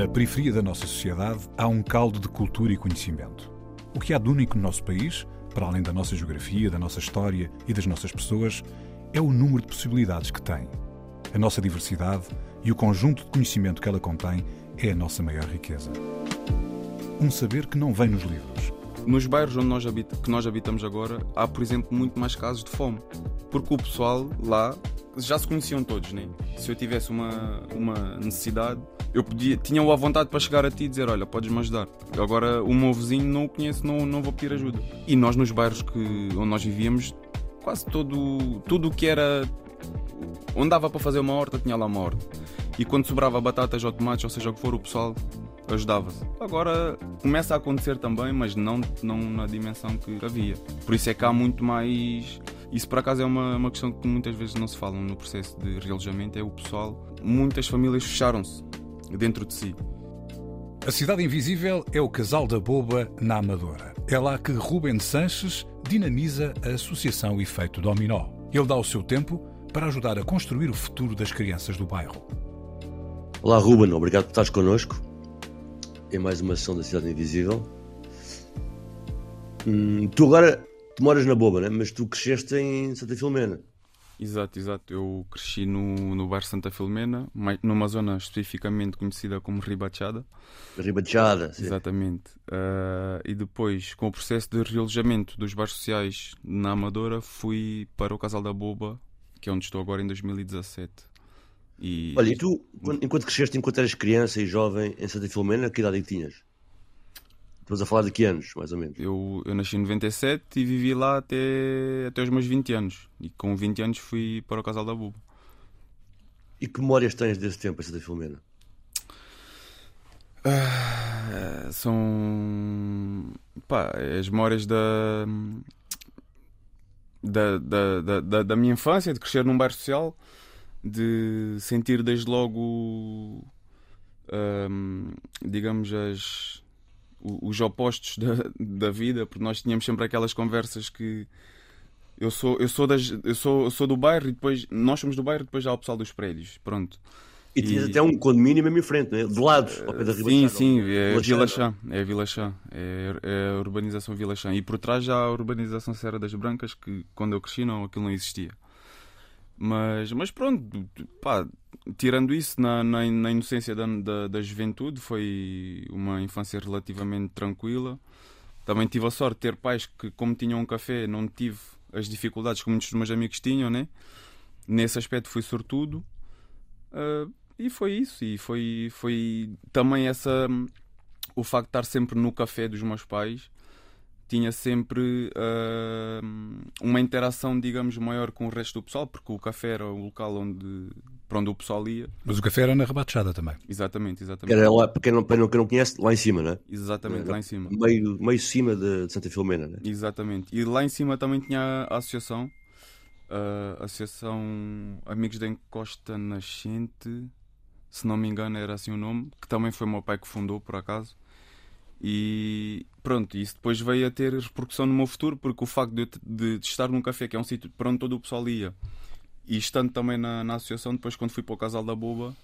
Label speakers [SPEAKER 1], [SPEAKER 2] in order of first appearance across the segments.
[SPEAKER 1] Na periferia da nossa sociedade há um caldo de cultura e conhecimento. O que há de único no nosso país, para além da nossa geografia, da nossa história e das nossas pessoas, é o número de possibilidades que tem. A nossa diversidade e o conjunto de conhecimento que ela contém é a nossa maior riqueza. Um saber que não vem nos livros.
[SPEAKER 2] Nos bairros onde nós habita, que nós habitamos agora, há, por exemplo, muito mais casos de fome. Porque o pessoal lá já se conheciam todos, né? Se eu tivesse uma, uma necessidade, eu podia, tinha a vontade para chegar a ti e dizer: Olha, podes-me ajudar. Agora, o meu vizinho não o conheço, não, não vou pedir ajuda. E nós, nos bairros que, onde nós vivíamos, quase todo tudo o que era. Onde dava para fazer uma horta, tinha lá uma horta. E quando sobrava batatas ou tomates, ou seja o que for, o pessoal ajudava-se. Agora começa a acontecer também, mas não, não na dimensão que havia. Por isso é que há muito mais. Isso por acaso é uma, uma questão que muitas vezes não se fala no processo de realojamento, é o pessoal. Muitas famílias fecharam-se dentro de si.
[SPEAKER 1] A Cidade Invisível é o casal da boba na Amadora. É lá que Ruben Sanches dinamiza a Associação Efeito Dominó. Ele dá o seu tempo para ajudar a construir o futuro das crianças do bairro.
[SPEAKER 3] Olá, Ruben, obrigado por estares connosco em mais uma sessão da Cidade Invisível. Hum, tu agora tu moras na Boba, né? mas tu cresceste em Santa Filomena.
[SPEAKER 2] Exato, exato. Eu cresci no, no bairro Santa Filomena, numa zona especificamente conhecida como Ribachada.
[SPEAKER 3] Ribachada,
[SPEAKER 2] sim. Exatamente. Uh, e depois, com o processo de realojamento dos bairros sociais na Amadora, fui para o Casal da Boba, que é onde estou agora em 2017.
[SPEAKER 3] E... Olha, e tu, enquanto cresceste, enquanto eras criança e jovem em Santa Filomena, que idade é tinhas? Estamos a falar de que anos, mais ou menos?
[SPEAKER 2] Eu, eu nasci em 97 e vivi lá até, até os meus 20 anos. E com 20 anos fui para o Casal da Buba.
[SPEAKER 3] E que memórias tens desse tempo em Santa Filomena?
[SPEAKER 2] Uh, são pá, as memórias da da, da, da, da, minha infância, de crescer num bairro social, de sentir desde logo, um, digamos, as, os opostos da, da vida, porque nós tínhamos sempre aquelas conversas que eu sou, eu sou, das, eu sou, eu sou do bairro e depois nós somos do bairro e depois já há o pessoal dos prédios. Pronto.
[SPEAKER 3] E tinhas até um condomínio mesmo em frente, né? de lado, ao pé da
[SPEAKER 2] Sim, sim, é Vila Chã. É Vila Chã. É, é, a urbanização Vila Chã. E por trás já há a urbanização Serra das Brancas, que quando eu cresci não, aquilo não existia. Mas, mas pronto, pá, tirando isso, na, na, na inocência da, da, da, juventude, foi uma infância relativamente tranquila. Também tive a sorte de ter pais que, como tinham um café, não tive as dificuldades que muitos dos meus amigos tinham, né? Nesse aspecto fui sortudo. Uh, e foi isso. E foi, foi também essa. O facto de estar sempre no café dos meus pais tinha sempre uh, uma interação, digamos, maior com o resto do pessoal, porque o café era o local onde, para onde o pessoal ia.
[SPEAKER 1] Mas o café era na Rebatechada também.
[SPEAKER 2] Exatamente, exatamente.
[SPEAKER 3] Era lá, para quem não, para quem não conhece, lá em cima, não é?
[SPEAKER 2] Exatamente,
[SPEAKER 3] era
[SPEAKER 2] lá em cima.
[SPEAKER 3] Meio, meio cima de, de Santa Filomena, não é?
[SPEAKER 2] Exatamente. E lá em cima também tinha a associação, a Associação Amigos da Encosta Nascente, se não me engano era assim o nome, que também foi o meu pai que fundou, por acaso. E pronto, isso depois veio a ter repercussão no meu futuro, porque o facto de, de, de estar num café, que é um sítio para onde todo o pessoal ia, e estando também na, na associação, depois quando fui para o Casal da Boba,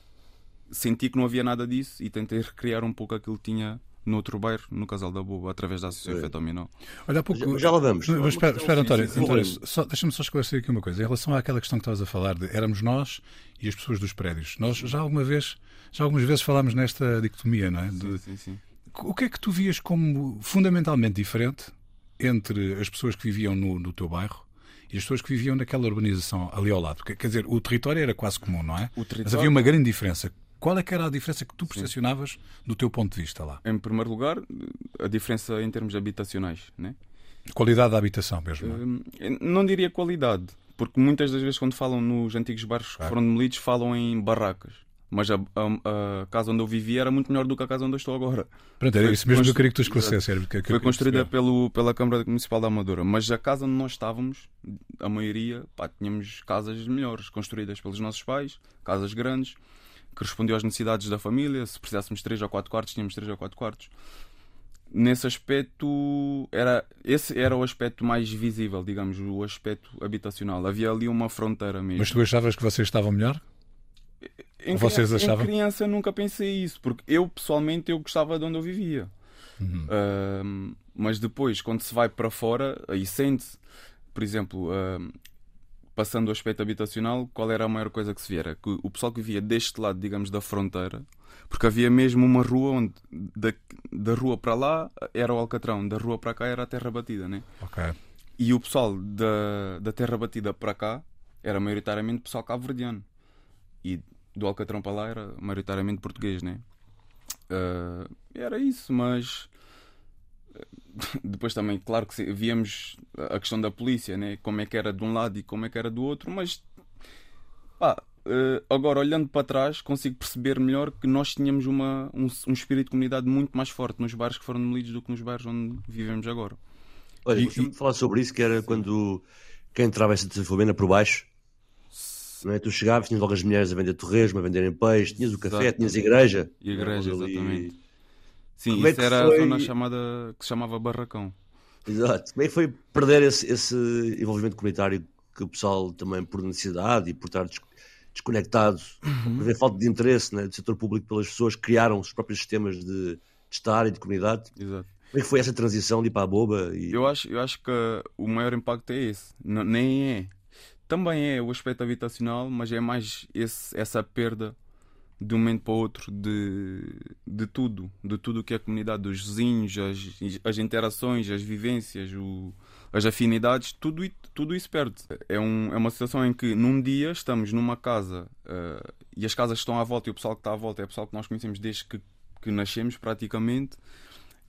[SPEAKER 2] senti que não havia nada disso e tentei recriar um pouco aquilo que tinha no outro bairro, no Casal da Boba, através da Associação Efeito Dominó.
[SPEAKER 1] Olha, há pouco...
[SPEAKER 3] Já, já lá vamos.
[SPEAKER 1] Mas, espera, espera António, António deixa-me só esclarecer aqui uma coisa. Em relação àquela questão que estavas a falar de éramos nós e as pessoas dos prédios. Nós já alguma vez, já algumas vezes falámos nesta dicotomia, não é? De,
[SPEAKER 2] sim, sim, sim
[SPEAKER 1] o que é que tu vias como fundamentalmente diferente entre as pessoas que viviam no, no teu bairro e as pessoas que viviam naquela urbanização ali ao lado? Quer dizer, o território era quase comum, não é? Território... Mas havia uma grande diferença. Qual é que era a diferença que tu percepcionavas Sim. do teu ponto de vista lá?
[SPEAKER 2] Em primeiro lugar, a diferença em termos habitacionais, né?
[SPEAKER 1] Qualidade da habitação mesmo? Não,
[SPEAKER 2] é? Hum, não diria qualidade, porque muitas das vezes quando falam nos antigos bairros que foram demolidos falam em barracas. Mas a, a, a, casa onde eu vivia era muito melhor do que a casa onde eu estou agora.
[SPEAKER 1] Pronto, era isso mesmo que eu queria que tu esclarecesse.
[SPEAKER 2] Foi construída pelo, pela Câmara Municipal da Amadora. Mas a casa onde nós estávamos, a maioria, pá, tínhamos casas melhores, construídas pelos nossos pais, casas grandes, que respondiam às necessidades da família. Se precisássemos de 3 ou 4 quartos, tínhamos 3 ou 4 quartos. Nesse aspecto, era, esse era o aspecto mais visível, digamos, o aspecto habitacional. Havia ali uma fronteira mesmo.
[SPEAKER 1] Mas tu achavas que vocês estavam melhor?
[SPEAKER 2] Em
[SPEAKER 1] Vocês
[SPEAKER 2] criança,
[SPEAKER 1] achavam?
[SPEAKER 2] Em criança nunca pensei isso, porque eu pessoalmente eu gostava de onde eu vivia.
[SPEAKER 1] Uhum.
[SPEAKER 2] Uh, mas depois, quando se vai para fora, aí sente-se, por exemplo, uh, passando o aspecto habitacional, qual era a maior coisa que se via? Era que o pessoal que vivia deste lado, digamos, da fronteira, porque havia mesmo uma rua onde da, da rua para lá era o Alcatrão, da rua para cá era a Terra Batida, né?
[SPEAKER 1] Ok.
[SPEAKER 2] E o pessoal da, da Terra Batida para cá era maioritariamente pessoal cabo-verdiano. E do Alcatrão para lá era maioritariamente português, né? Uh, era isso, mas depois também, claro que víamos a questão da polícia, né? como é que era de um lado e como é que era do outro, mas pá, uh, agora olhando para trás consigo perceber melhor que nós tínhamos uma, um, um, espírito de comunidade muito mais forte nos bairros que foram demolidos do que nos bairros onde vivemos agora.
[SPEAKER 3] Olha, e, e... falar sobre isso que era quando quem entrava em Santa Filomena por baixo não é? Tu chegavas, tinhas logo as mulheres a vender torresmo, a venderem peixe, tinhas o café, tinhas a igreja.
[SPEAKER 2] E a igreja, exatamente. Sim, Como é isso é era foi... a zona chamada, que se chamava Barracão.
[SPEAKER 3] Exato. Como é que foi perder esse, esse envolvimento comunitário que o pessoal também por necessidade e por estar desconectado, uhum. por ver falta de interesse né, do setor público pelas pessoas, criaram os próprios sistemas de, de estar e de comunidade.
[SPEAKER 2] Exato.
[SPEAKER 3] Como é que foi essa transição de ir para a boba? E...
[SPEAKER 2] Eu, acho, eu acho que o maior impacto é esse. Não, nem é. Também é o aspecto habitacional, mas é mais esse, essa perda de um momento para o outro de, de tudo, de tudo o que é a comunidade, dos vizinhos, as, as interações, as vivências, o, as afinidades, tudo, tudo isso perde. É, um, é uma situação em que num dia estamos numa casa uh, e as casas estão à volta e o pessoal que está à volta é o pessoal que nós conhecemos desde que, que nascemos praticamente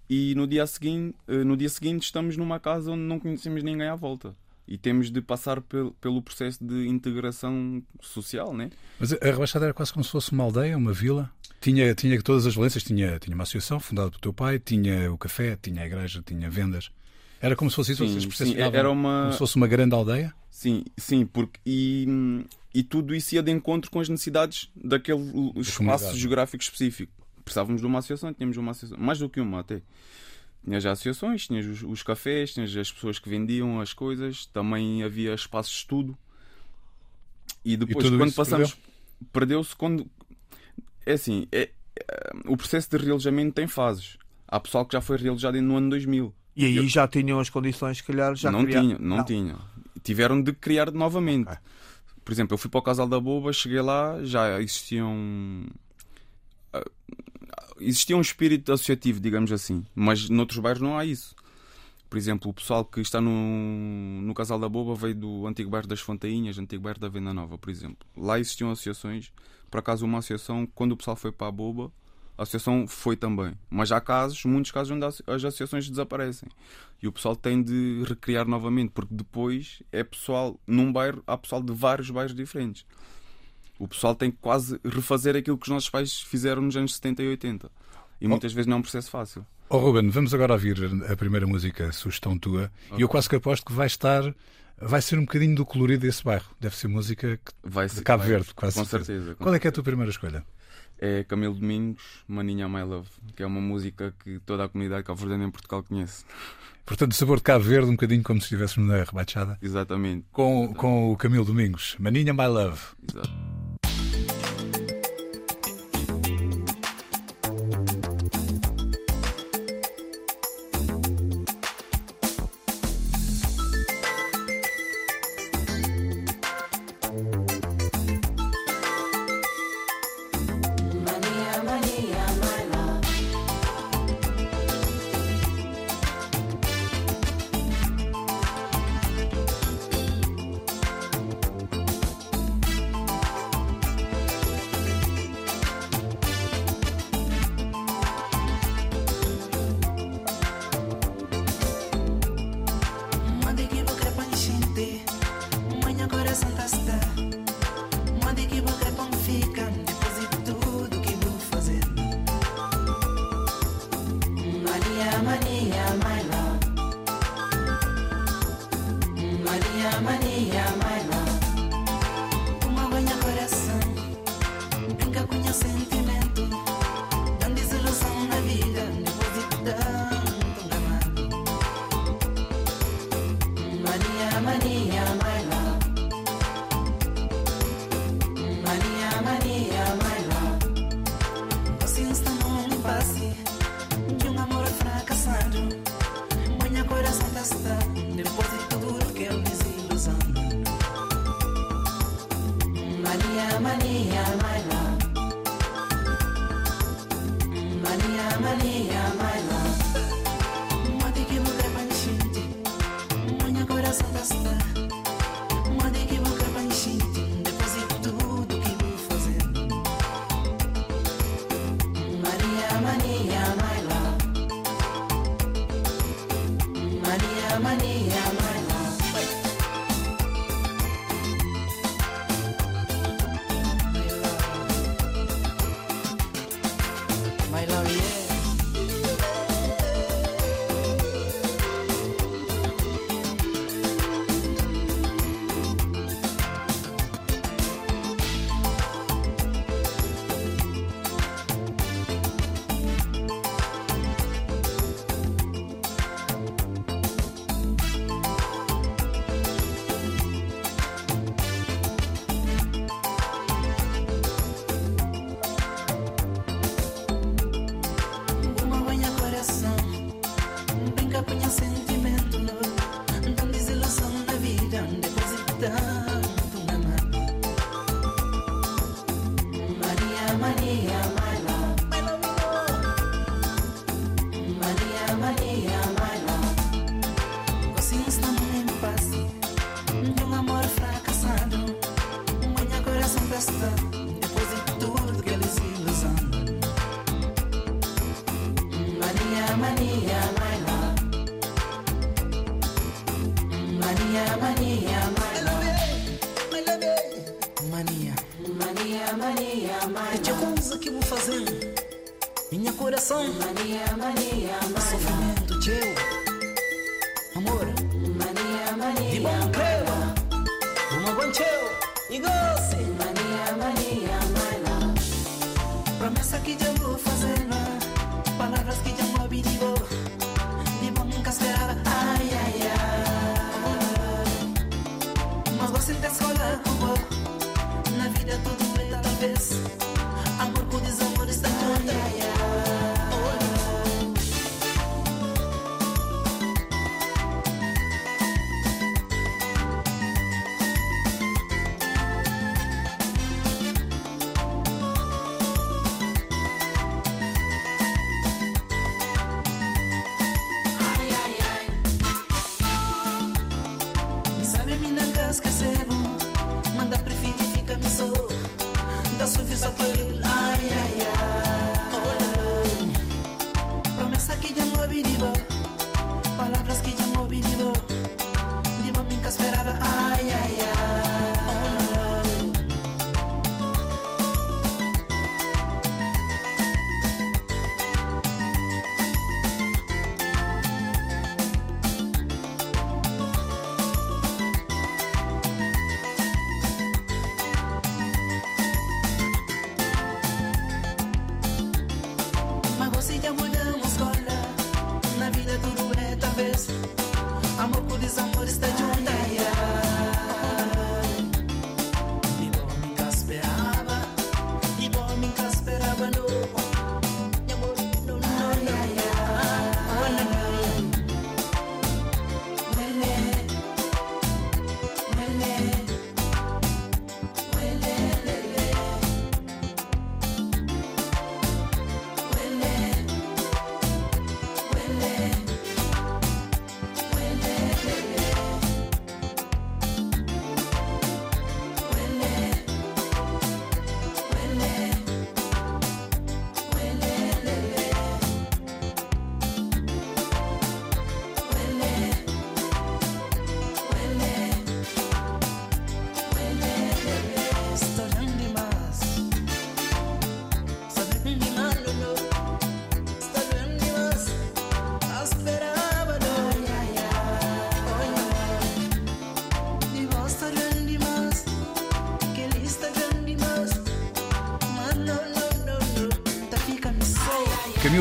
[SPEAKER 2] e no dia, seguinte, uh, no dia seguinte estamos numa casa onde não conhecemos ninguém à volta e temos de passar pel, pelo processo de integração social, né?
[SPEAKER 1] Mas a Rebaixada era quase como se fosse uma aldeia, uma vila? Tinha, tinha todas as valências, tinha, tinha uma associação fundada pelo teu pai, tinha o café, tinha a igreja, tinha vendas. Era como se fosse isso, sim, sim, era uma... como se fosse uma grande aldeia?
[SPEAKER 2] Sim, sim, porque e, e tudo isso ia de encontro com as necessidades daquele espaço geográfico específico. Precisávamos de uma associação, tínhamos uma associação, mais do que uma até. Tinhas as associações, tinhas os, os cafés, tinhas as pessoas que vendiam as coisas, também havia espaços de estudo. E depois, e quando passamos, perdeu-se perdeu quando. É assim, é, é, o processo de realojamento tem fases. Há pessoal que já foi realojado no ano 2000.
[SPEAKER 4] E aí Eu... já tinham as condições, se calhar, já
[SPEAKER 2] Não criar... tinham, não, não, tinham. Tiveram de criar novamente. Okay. Por exemplo, eu fui para o Casal da Boba, cheguei lá, já existiam existia um espírito associativo, digamos assim, mas noutros bairros não há isso. Por exemplo, o pessoal que está no, no Casal da Boba veio do antigo bairro das Fontainhas, antigo bairro da Venda Nova, por exemplo. Lá existiam associações, por acaso uma associação, quando o pessoal foi para a Boba, a associação foi também. Mas há casos, muitos casos onde as associações desaparecem. E o pessoal tem de recriar novamente, porque depois é pessoal, num bairro, há pessoal de vários bairros diferentes. O pessoal tem que quase refazer aquilo que os nossos pais fizeram nos anos 70 e 80. E oh. muitas vezes não é um processo fácil.
[SPEAKER 1] Oh Ruben, vamos agora ouvir a primeira música, sugestão tua. Okay. E eu quase que aposto que vai estar. Vai ser um bocadinho do colorido desse bairro. Deve ser música
[SPEAKER 2] vai
[SPEAKER 1] ser, de Cabo
[SPEAKER 2] vai,
[SPEAKER 1] Verde, quase.
[SPEAKER 2] Com certeza.
[SPEAKER 1] Qual é que é a tua primeira escolha?
[SPEAKER 2] É Camilo Domingos, Maninha My Love, que é uma música que toda a comunidade cabo-verdiana em Portugal conhece.
[SPEAKER 1] Portanto, sabor de Cabo Verde, um bocadinho como se estivéssemos na rebaixada.
[SPEAKER 2] Exatamente.
[SPEAKER 1] Com, Exatamente. com o Camilo Domingos, Maninha My Love.
[SPEAKER 2] Exato.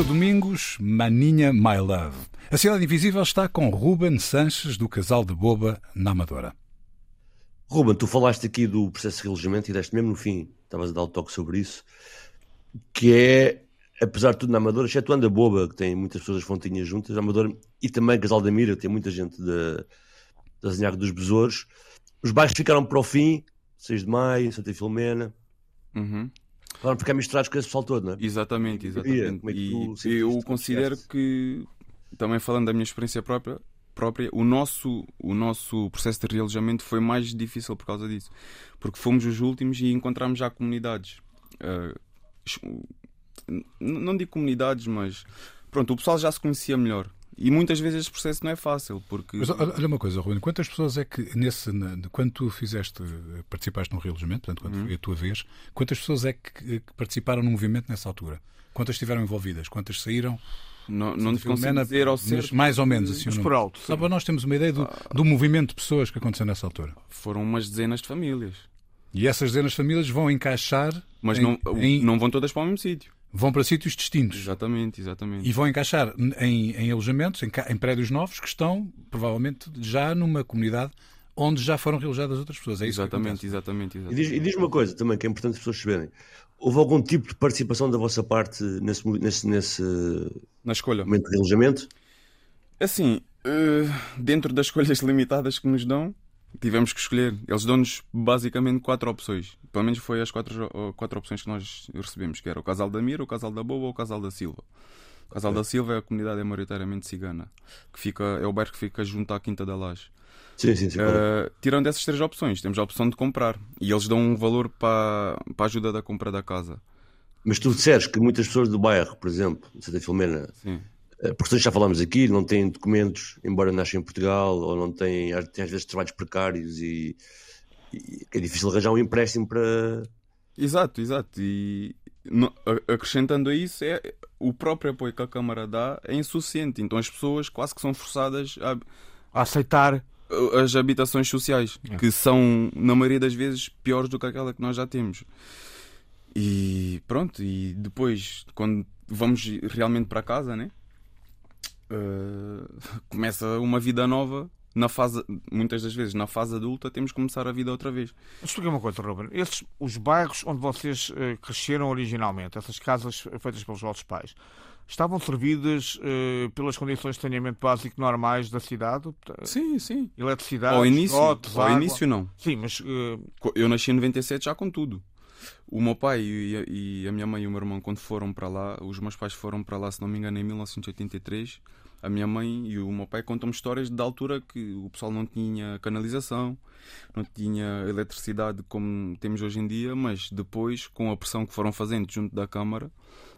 [SPEAKER 1] Domingos, Maninha My Love. A Cidade Invisível está com Ruben Sanches, do Casal de Boba, na Amadora.
[SPEAKER 3] Ruben, tu falaste aqui do processo de reelegimento e deste mesmo no fim, estavas a dar o toque sobre isso, que é, apesar de tudo na Amadora, excetuando a Boba, que tem muitas pessoas as fontinhas juntas, a Amadora, e também Casal da Mira, que tem muita gente da, da Zinhaga dos Besouros, os bairros ficaram para o fim, 6 de Maio, Santa Filomena,
[SPEAKER 2] Uhum.
[SPEAKER 3] Claro, ficar misturados com esse pessoal todo, não é?
[SPEAKER 2] Exatamente,
[SPEAKER 3] é
[SPEAKER 2] exatamente.
[SPEAKER 3] é
[SPEAKER 2] E eu considero que, também falando da minha experiência própria, própria o, nosso, o nosso processo de realojamento foi mais difícil por causa disso. Porque fomos os últimos e encontramos já comunidades. Es- n- não digo comunidades, mas pronto, o pessoal já se conhecia melhor. E muitas vezes este processo não é fácil, porque
[SPEAKER 1] Mas olha uma coisa, Ruben, quantas pessoas é que nesse, quando tu fizeste, eh, participaste no realojamento, portanto, quando
[SPEAKER 2] Uhum.
[SPEAKER 1] foi a tua vez, quantas pessoas é que, que participaram no movimento nessa altura? Quantas estiveram envolvidas? Quantas saíram?
[SPEAKER 2] não, não te consigo dizer ao certo.
[SPEAKER 1] mais ou menos assim.
[SPEAKER 4] Mas por alto.
[SPEAKER 1] Só para nós termos uma ideia do, do movimento de pessoas que aconteceu nessa altura.
[SPEAKER 2] Foram umas dezenas de famílias.
[SPEAKER 1] E essas dezenas de famílias vão encaixar,
[SPEAKER 2] Mas
[SPEAKER 1] em-
[SPEAKER 2] não,
[SPEAKER 1] em-
[SPEAKER 2] não vão todas para o mesmo sítio.
[SPEAKER 1] Vão para sítios distintos.
[SPEAKER 2] Exatamente, exatamente.
[SPEAKER 1] E vão encaixar em, em alojamentos, em, em prédios novos, que estão provavelmente já numa comunidade onde já foram realojadas outras pessoas. É isso que
[SPEAKER 2] Exatamente,
[SPEAKER 1] acontece.
[SPEAKER 2] exatamente,
[SPEAKER 3] E
[SPEAKER 2] exatamente.
[SPEAKER 3] diz, e diz uma coisa também que é importante as pessoas saberem. Houve algum tipo de participação da vossa parte nesse, nesse, nesse
[SPEAKER 2] Na escolha.
[SPEAKER 3] momento de alojamento?
[SPEAKER 2] Assim, eh, dentro das escolhas limitadas que nos dão, tivemos que escolher. Eles dão-nos basicamente quatro opções. Pelo menos foi as quatro, quatro opções que nós recebemos, que era o casal da Mira, o casal da Boa ou o casal da Silva. O casal da Silva é a comunidade é maioritariamente cigana, que fica, é o bairro que fica junto à Quinta da Laje.
[SPEAKER 3] Sim, sim, sim.
[SPEAKER 2] Uh, tirando essas três opções, temos a opção de comprar. E eles dão um valor para, para a ajuda da compra da casa.
[SPEAKER 3] Mas tu disseres que muitas pessoas do bairro, por exemplo, Santa Filomena,
[SPEAKER 2] Sim.
[SPEAKER 3] Eh, porque já falámos aqui, não têm documentos, embora nasçam em Portugal, ou não têm, têm às vezes trabalhos precários e, e é difícil arranjar um empréstimo para.
[SPEAKER 2] Exato, exato. E no- acrescentando a isso, é, o próprio apoio que a Câmara dá é insuficiente. Então as pessoas quase que são forçadas a,
[SPEAKER 4] A aceitar.
[SPEAKER 2] as habitações sociais, que são, na maioria das vezes, piores do que aquela que nós já temos. E pronto, e depois, quando vamos realmente para casa, né? Uh, começa uma vida nova. Na fase, muitas das vezes, na fase adulta, temos que começar a vida outra vez.
[SPEAKER 4] Explica uma coisa, Ruben. Esses, os bairros onde vocês eh, cresceram originalmente, essas casas feitas pelos vossos pais, estavam servidas eh, pelas condições de saneamento básico normais da cidade?
[SPEAKER 2] Sim, sim.
[SPEAKER 4] Eletricidade,
[SPEAKER 2] Ao início,
[SPEAKER 4] esgotos,
[SPEAKER 2] ao
[SPEAKER 4] água?
[SPEAKER 2] início não.
[SPEAKER 4] Sim, mas eh,
[SPEAKER 2] Co- Eu nasci em 97 já com tudo. O meu pai e a, e a minha mãe e o meu irmão, quando foram para lá, os meus pais foram para lá, se não me engano, em 1983. A minha mãe e o meu pai contam-me histórias da altura que o pessoal não tinha canalização, não tinha eletricidade como temos hoje em dia, mas depois, com a pressão que foram fazendo junto da Câmara,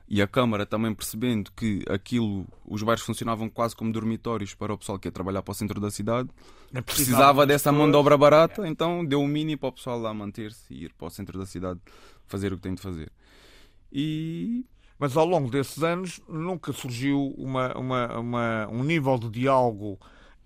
[SPEAKER 2] e a Câmara também percebendo que aquilo, os bairros funcionavam quase como dormitórios para o pessoal que ia trabalhar para o centro da cidade,
[SPEAKER 4] não
[SPEAKER 2] precisava
[SPEAKER 4] das
[SPEAKER 2] dessa mão de obra barata, então deu o mini para o pessoal lá manter-se e ir para o centro da cidade fazer o que tem de fazer. E
[SPEAKER 4] Mas ao longo desses anos nunca surgiu uma, uma, uma- um nível de diálogo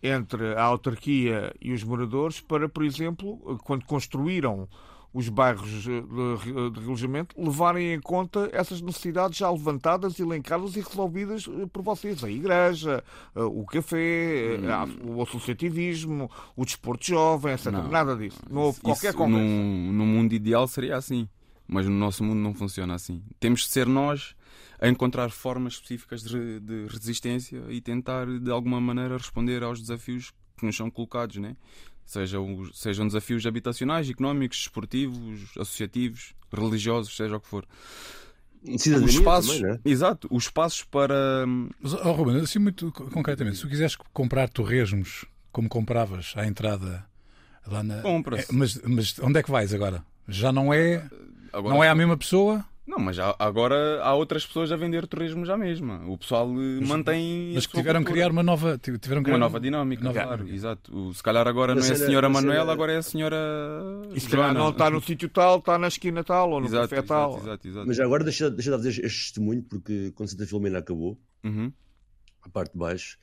[SPEAKER 4] entre a autarquia e os moradores para, por exemplo, quando construíram os bairros eh, de, de relojamento, levarem em conta essas necessidades já levantadas, elencadas e resolvidas eh, por vocês. A igreja, eh, o café, a- o associativismo, o desporto jovem, etc.
[SPEAKER 2] Não.
[SPEAKER 4] Nada disso. Não houve
[SPEAKER 2] isso
[SPEAKER 4] qualquer conversa.
[SPEAKER 2] num, num mundo ideal seria assim, mas no nosso mundo não funciona assim. Temos de ser nós a encontrar formas específicas de, de resistência e tentar de alguma maneira responder aos desafios que nos são colocados, né? Sejam, os- sejam desafios habitacionais, económicos, desportivos, associativos, religiosos, seja o que for. Os
[SPEAKER 3] Cidadania
[SPEAKER 2] espaços,
[SPEAKER 3] também, né?
[SPEAKER 2] exato, os espaços para
[SPEAKER 1] Mas, oh, Ruben, assim muito co- concretamente, se tu quiseres comprar torresmos como compravas à entrada lá na.
[SPEAKER 2] Compra-se.
[SPEAKER 1] É, mas, mas onde é que vais agora? Já não é.
[SPEAKER 2] agora
[SPEAKER 1] Não é a mesma pessoa?
[SPEAKER 2] Não, mas há- agora há outras pessoas a vender turismo já mesma. O pessoal eh, mantém.
[SPEAKER 1] Mas
[SPEAKER 2] a
[SPEAKER 1] que
[SPEAKER 2] sua
[SPEAKER 1] tiveram que
[SPEAKER 2] cultura.
[SPEAKER 1] criar uma nova. tive- Tiveram que
[SPEAKER 2] uma
[SPEAKER 1] criar
[SPEAKER 2] nova dinâmica,
[SPEAKER 1] nova
[SPEAKER 2] claro,
[SPEAKER 1] dinâmica.
[SPEAKER 2] exato. O- se calhar agora
[SPEAKER 3] Mas
[SPEAKER 2] não é a senhora
[SPEAKER 3] mas era-
[SPEAKER 2] Manuela, agora é a senhora.
[SPEAKER 4] E se calhar não está no sítio tal, está na esquina tal, ou no
[SPEAKER 2] Exato,
[SPEAKER 4] café tal.
[SPEAKER 2] exato, exato, exato.
[SPEAKER 3] Mas agora deixa, deixa de dar este testemunho, porque quando Santa Filomena acabou,
[SPEAKER 2] Uhum.
[SPEAKER 3] a parte de baixo,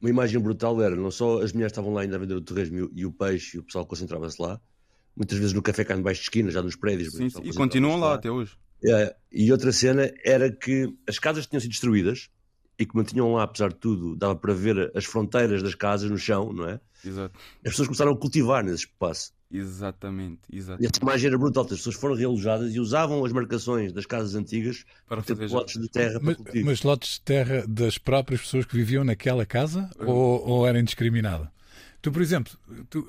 [SPEAKER 3] uma imagem brutal era não só as mulheres estavam lá ainda a vender o torresmo e o- e o peixe e o pessoal concentrava-se lá, muitas vezes no café cá debaixo de esquina, já nos prédios.
[SPEAKER 2] Sim, sim, E continuam lá até hoje.
[SPEAKER 3] É, e outra cena era que as casas tinham sido destruídas e que mantinham lá, apesar de tudo, dava para ver as fronteiras das casas no chão, não é?
[SPEAKER 2] Exato.
[SPEAKER 3] As pessoas começaram a cultivar nesse espaço.
[SPEAKER 2] Exatamente, exato.
[SPEAKER 3] E essa imagem era brutal, as pessoas foram realojadas e usavam as marcações das casas antigas
[SPEAKER 2] Para
[SPEAKER 3] para ter
[SPEAKER 2] fazer
[SPEAKER 3] lotes de terra para
[SPEAKER 1] Mas,
[SPEAKER 3] cultivo.
[SPEAKER 1] mas lotes de terra das próprias pessoas que viviam naquela casa ou, ou era indiscriminada? Tu, por exemplo, tu,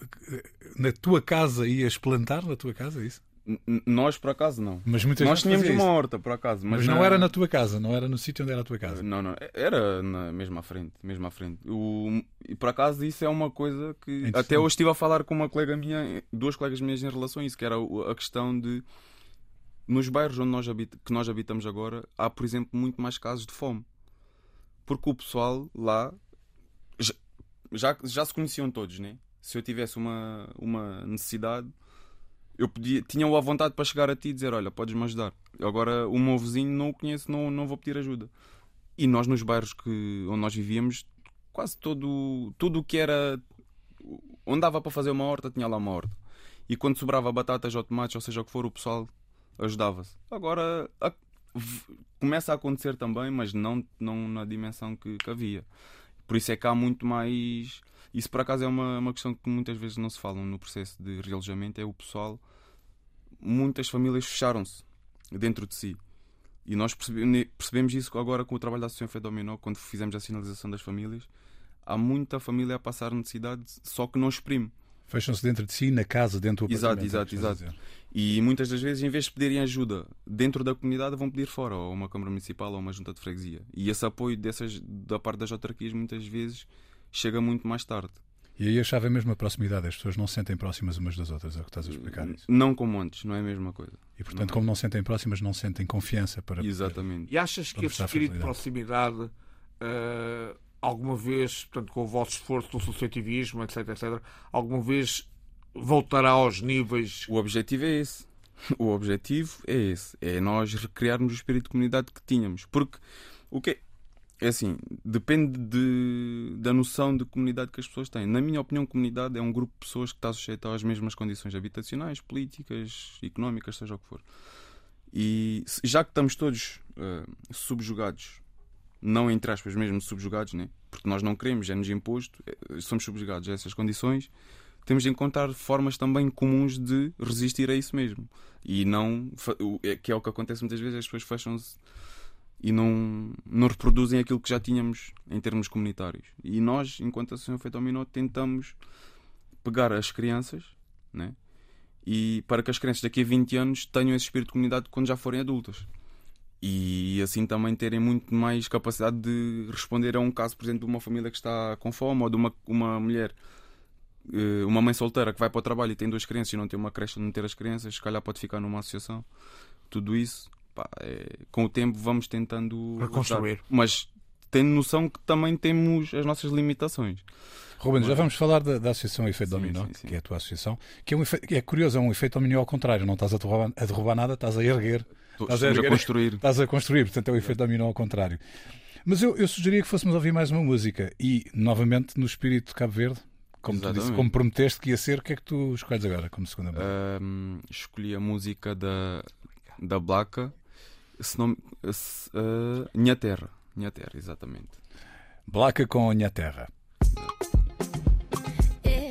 [SPEAKER 1] na tua casa ias plantar na tua casa, é isso?
[SPEAKER 2] N- Nós, por acaso, não.
[SPEAKER 1] Mas muita
[SPEAKER 2] Nós tínhamos uma
[SPEAKER 1] isso.
[SPEAKER 2] horta, por acaso. Mas,
[SPEAKER 1] Mas não era na tua casa, não era no sítio onde era a tua casa.
[SPEAKER 2] Não, não. Era na mesma à frente. Mesmo à frente. O... E por acaso isso é uma coisa que até hoje estive a falar com uma colega minha, duas colegas minhas em relação a isso, que era a questão de nos bairros onde nós habit... que nós habitamos agora, há, por exemplo, muito mais casos de fome. Porque o pessoal lá já, já se conheciam todos, né? Se eu tivesse uma, uma necessidade, eu podia, tinham a vontade para chegar a ti e dizer: Olha, podes-me ajudar. Agora, o meu vizinho não o conheço, não, não vou pedir ajuda. E nós, nos bairros que, onde nós vivíamos, quase todo tudo o que era. Onde dava para fazer uma horta, tinha lá uma horta. E quando sobrava batatas ou tomates, ou seja o que for, o pessoal ajudava-se. Agora a- começa a acontecer também, mas não, não na dimensão que, que havia. Por isso é que há muito mais. Isso por acaso é uma, uma questão que muitas vezes não se fala no processo de realojamento, é o pessoal. Muitas famílias fecharam-se dentro de si. E nós percebe- percebemos isso agora com o trabalho da Associação Fé Dominó, quando fizemos a sinalização das famílias. Há muita família a passar necessidade, só que não exprime.
[SPEAKER 1] Fecham-se dentro de si, na casa, dentro do
[SPEAKER 2] Exato,
[SPEAKER 1] apartamento.
[SPEAKER 2] exato,
[SPEAKER 1] é
[SPEAKER 2] exato.
[SPEAKER 1] dizer.
[SPEAKER 2] E muitas das vezes, em vez de pedirem ajuda dentro da comunidade, vão pedir fora, ou uma Câmara Municipal ou uma Junta de Freguesia. E esse apoio dessas, da parte das autarquias muitas vezes chega muito mais tarde.
[SPEAKER 1] E aí a chave é mesmo a proximidade. As pessoas não se sentem próximas umas das outras, é o que estás a explicar isso.
[SPEAKER 2] Não como antes, não é a mesma coisa.
[SPEAKER 1] E portanto, como não se sentem próximas, não sentem confiança para. poder-
[SPEAKER 2] Exatamente.
[SPEAKER 4] E achas que esse espírito de proximidade, eh, alguma vez, portanto, com o vosso esforço no associativismo, etc, etc, alguma vez voltará aos níveis
[SPEAKER 2] O objetivo é esse. O objetivo é esse. É nós recriarmos o espírito de comunidade que tínhamos. Porque o que é. Assim, depende de, da noção de comunidade que as pessoas têm. Na minha opinião, comunidade é um grupo de pessoas que está sujeito às mesmas condições habitacionais, políticas, económicas, seja o que for. E já que estamos todos eh, subjugados, não entre aspas mesmo subjugados, né? porque nós não queremos, é-nos imposto, eh, somos subjugados a essas condições, temos de encontrar formas também comuns de resistir a isso mesmo. E não. é- Que é o que acontece muitas vezes, as pessoas fecham-se e não, não reproduzem aquilo que já tínhamos em termos comunitários. E nós, enquanto Associação Feito ao Minuto, tentamos pegar as crianças né? e para que as crianças daqui a 20 anos tenham esse espírito de comunidade quando já forem adultas. E assim também terem muito mais capacidade de responder a um caso, por exemplo, de uma família que está com fome ou de uma, uma mulher eh, uma mãe solteira que vai para o trabalho e tem duas crianças e não tem uma creche onde meter as crianças, se calhar pode ficar numa associação. Tudo isso, pá, é- com o tempo vamos tentando
[SPEAKER 4] Reconstruir.
[SPEAKER 2] Mas tendo noção que também temos as nossas limitações.
[SPEAKER 1] Ruben, já vamos falar da, da Associação Efeito
[SPEAKER 2] Sim,
[SPEAKER 1] Dominó,
[SPEAKER 2] sim, sim.
[SPEAKER 1] que é a tua associação, que é, um efeito, é curioso, é um efeito dominó ao contrário, não estás a derrubar, a derrubar nada, estás a erguer, Estás a
[SPEAKER 2] a construir.
[SPEAKER 1] estás a construir, portanto é o efeito dominó ao contrário. Mas eu, eu sugeria que fôssemos ouvir mais uma música e, novamente, no espírito de Cabo Verde, como tu disse, como prometeste que ia ser, o que é que tu escolhes agora como segunda música?
[SPEAKER 2] Ahm, escolhi a música da, da Blaca, se não, se, ah, Minha Terra. Minha Terra, exatamente.
[SPEAKER 1] Blaca com a Minha Terra.
[SPEAKER 5] Eh,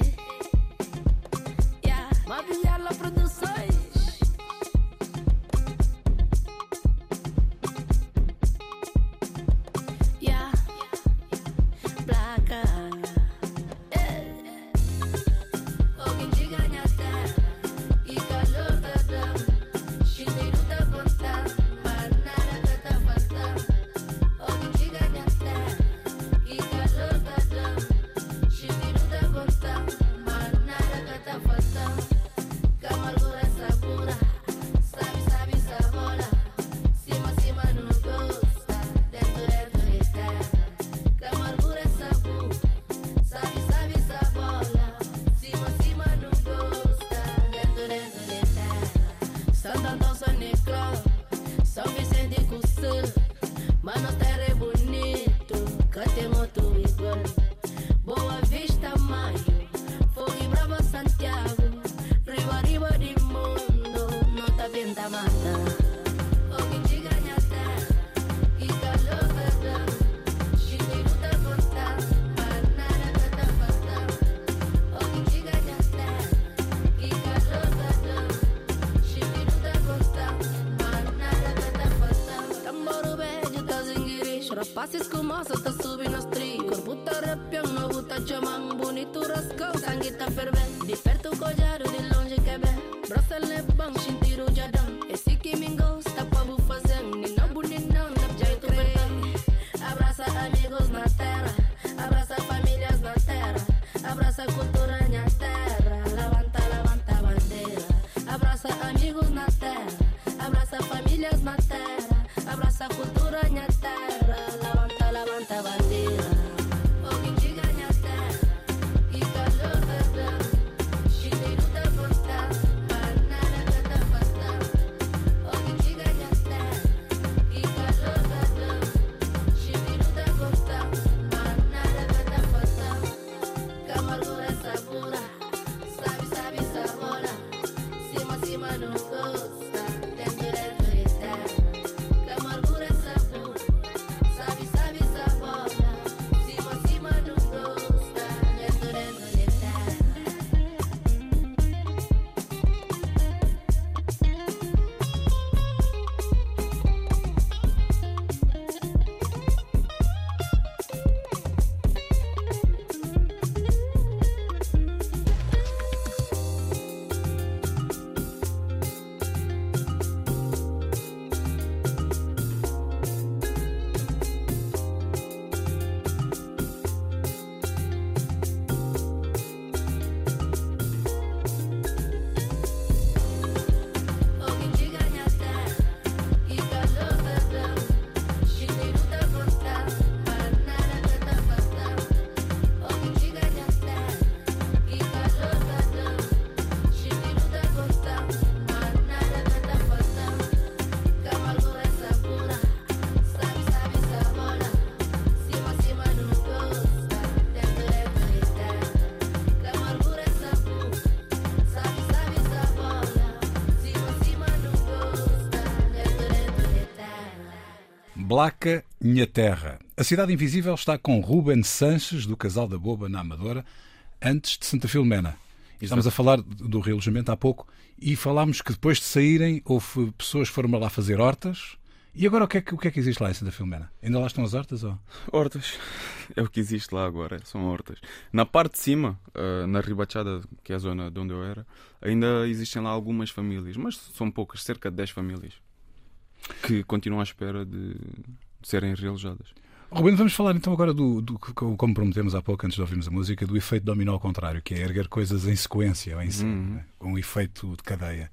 [SPEAKER 5] yeah. Mabinhala Minha Terra. A
[SPEAKER 1] Cidade Invisível está com Ruben Sanches, do Casal da Boba, na Amadora, antes de Santa Filomena. Estamos a falar do realojamento há pouco e falámos que depois de saírem houve pessoas que foram lá fazer hortas. E agora o que é que, o que, é que existe lá em Santa Filomena? Ainda lá estão as hortas? Ou?
[SPEAKER 2] Hortas. É o que existe lá agora, são hortas. Na parte de cima, ah, na Ribachada, que é a zona de onde eu era, ainda existem lá algumas famílias, mas são poucas, cerca de 10 famílias, que continuam à espera de serem realojadas.
[SPEAKER 1] Ruben, vamos falar então agora do, do- como prometemos há pouco, antes de ouvirmos a música, do efeito dominó ao contrário, que é erguer coisas em sequência, em série,
[SPEAKER 2] Uhum.
[SPEAKER 1] né? com um efeito de cadeia.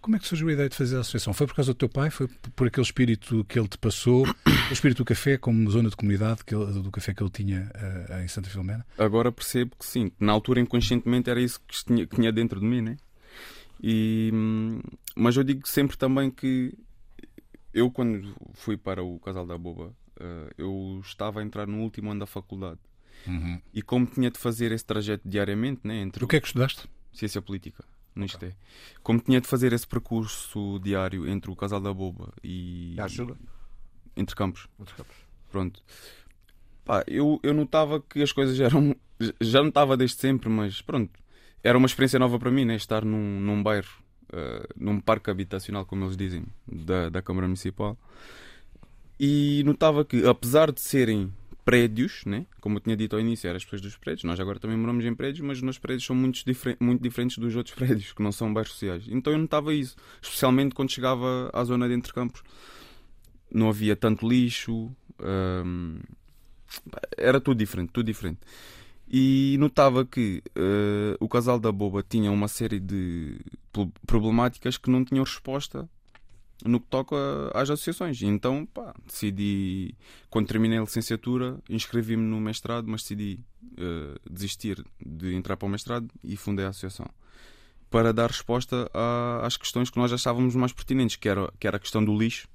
[SPEAKER 1] Como é que surgiu a ideia de fazer a associação? Foi por causa do teu pai? Foi por aquele espírito que ele te passou? O espírito do café como zona de comunidade que ele- do café que ele tinha eh, em Santa Filomena?
[SPEAKER 2] Agora percebo que sim, na altura inconscientemente era isso que tinha, que tinha dentro de mim, né? E, hum, mas eu digo sempre também que eu, quando fui para o Casal da Boba, eh, eu estava a entrar no último ano da faculdade. E como tinha de fazer esse trajeto diariamente, né, entre
[SPEAKER 1] O que é que estudaste?
[SPEAKER 2] ciência política, no ISTE, como tinha de fazer esse percurso diário entre o Casal da Boba e
[SPEAKER 4] E ajuda?
[SPEAKER 2] entre campos, pronto. Pá, eu, eu notava que as coisas eram. Já notava desde sempre, mas pronto. Era uma experiência nova para mim, né? Estar num, num bairro, eh, num parque habitacional, como eles dizem, da, da Câmara Municipal. E notava que, apesar de serem prédios, né? como eu tinha dito ao início, eram as pessoas dos prédios, nós agora também moramos em prédios, mas os nossos prédios são muito, diferen- muito diferentes dos outros prédios, que não são bairros sociais. Então eu notava isso, especialmente quando chegava à zona de entre campos não havia tanto lixo, hum, era tudo diferente, tudo diferente. E notava que eh, o casal da Boba tinha uma série de pro- problemáticas que não tinham resposta no que toca às associações. E então, pá, decidi, quando terminei a licenciatura, inscrevi-me no mestrado, mas decidi eh, desistir de entrar para o mestrado e fundei a associação. Para dar resposta a- às questões que nós achávamos mais pertinentes, que era, que era a questão do lixo,